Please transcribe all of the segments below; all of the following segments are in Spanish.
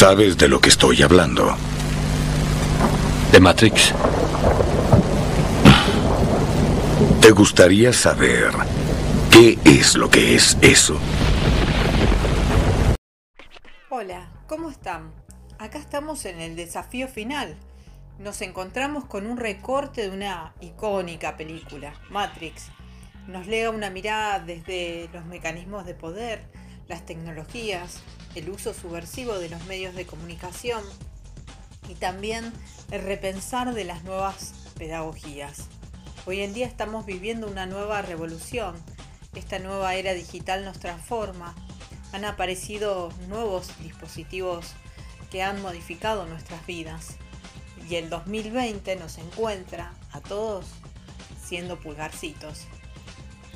Sabes de lo que estoy hablando. ¿De Matrix? ¿Te gustaría saber qué es lo que es eso? Hola, ¿cómo están? Acá estamos en el desafío final. Nos encontramos con un recorte de una icónica película, Matrix. Nos lega una mirada desde los mecanismos de poder, las tecnologías, el uso subversivo de los medios de comunicación y también el repensar de las nuevas pedagogías. Hoy en día estamos viviendo una nueva revolución. Esta nueva era digital nos transforma. Han aparecido nuevos dispositivos que han modificado nuestras vidas. Y el 2020 nos encuentra a todos siendo pulgarcitos.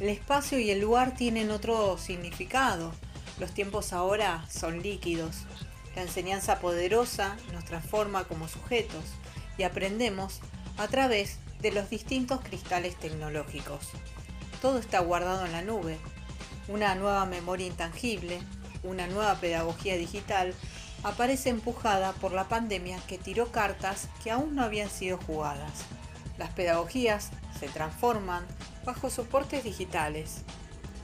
El espacio y el lugar tienen otro significado. Los tiempos ahora son líquidos. La enseñanza poderosa nos transforma como sujetos y aprendemos a través de los distintos cristales tecnológicos. Todo está guardado en la nube. Una nueva memoria intangible, una nueva pedagogía digital aparece empujada por la pandemia que tiró cartas que aún no habían sido jugadas. Las pedagogías se transforman bajo soportes digitales.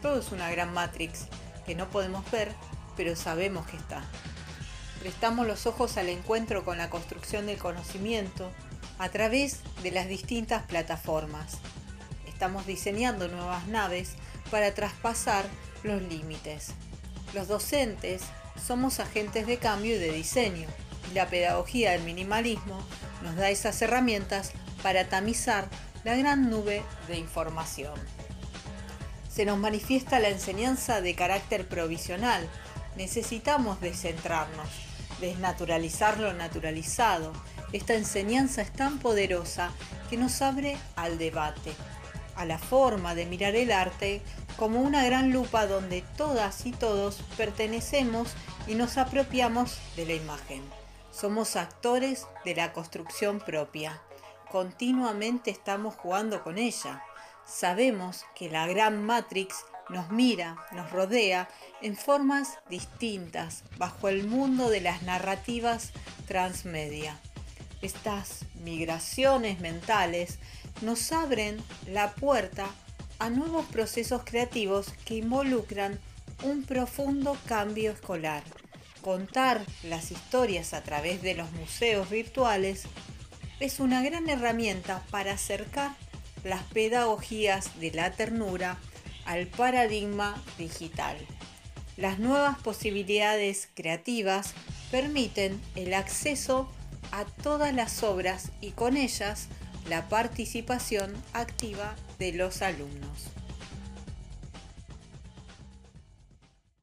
Todo es una gran matrix que no podemos ver, pero sabemos que está. Prestamos los ojos al encuentro con la construcción del conocimiento a través de las distintas plataformas. Estamos diseñando nuevas naves para traspasar los límites. Los docentes somos agentes de cambio y de diseño, y la pedagogía del minimalismo nos da esas herramientas para tamizar la gran nube de información se nos manifiesta la enseñanza de carácter provisional. Necesitamos descentrarnos, desnaturalizar lo naturalizado. Esta enseñanza es tan poderosa que nos abre al debate, a la forma de mirar el arte como una gran lupa donde todas y todos pertenecemos y nos apropiamos de la imagen. Somos actores de la construcción propia. Continuamente estamos jugando con ella. Sabemos que la gran Matrix nos mira, nos rodea en formas distintas bajo el mundo de las narrativas transmedia. Estas migraciones mentales nos abren la puerta a nuevos procesos creativos que involucran un profundo cambio escolar. Contar las historias a través de los museos virtuales es una gran herramienta para acercar las pedagogías de la ternura al paradigma digital. Las nuevas posibilidades creativas permiten el acceso a todas las obras y con ellas la participación activa de los alumnos.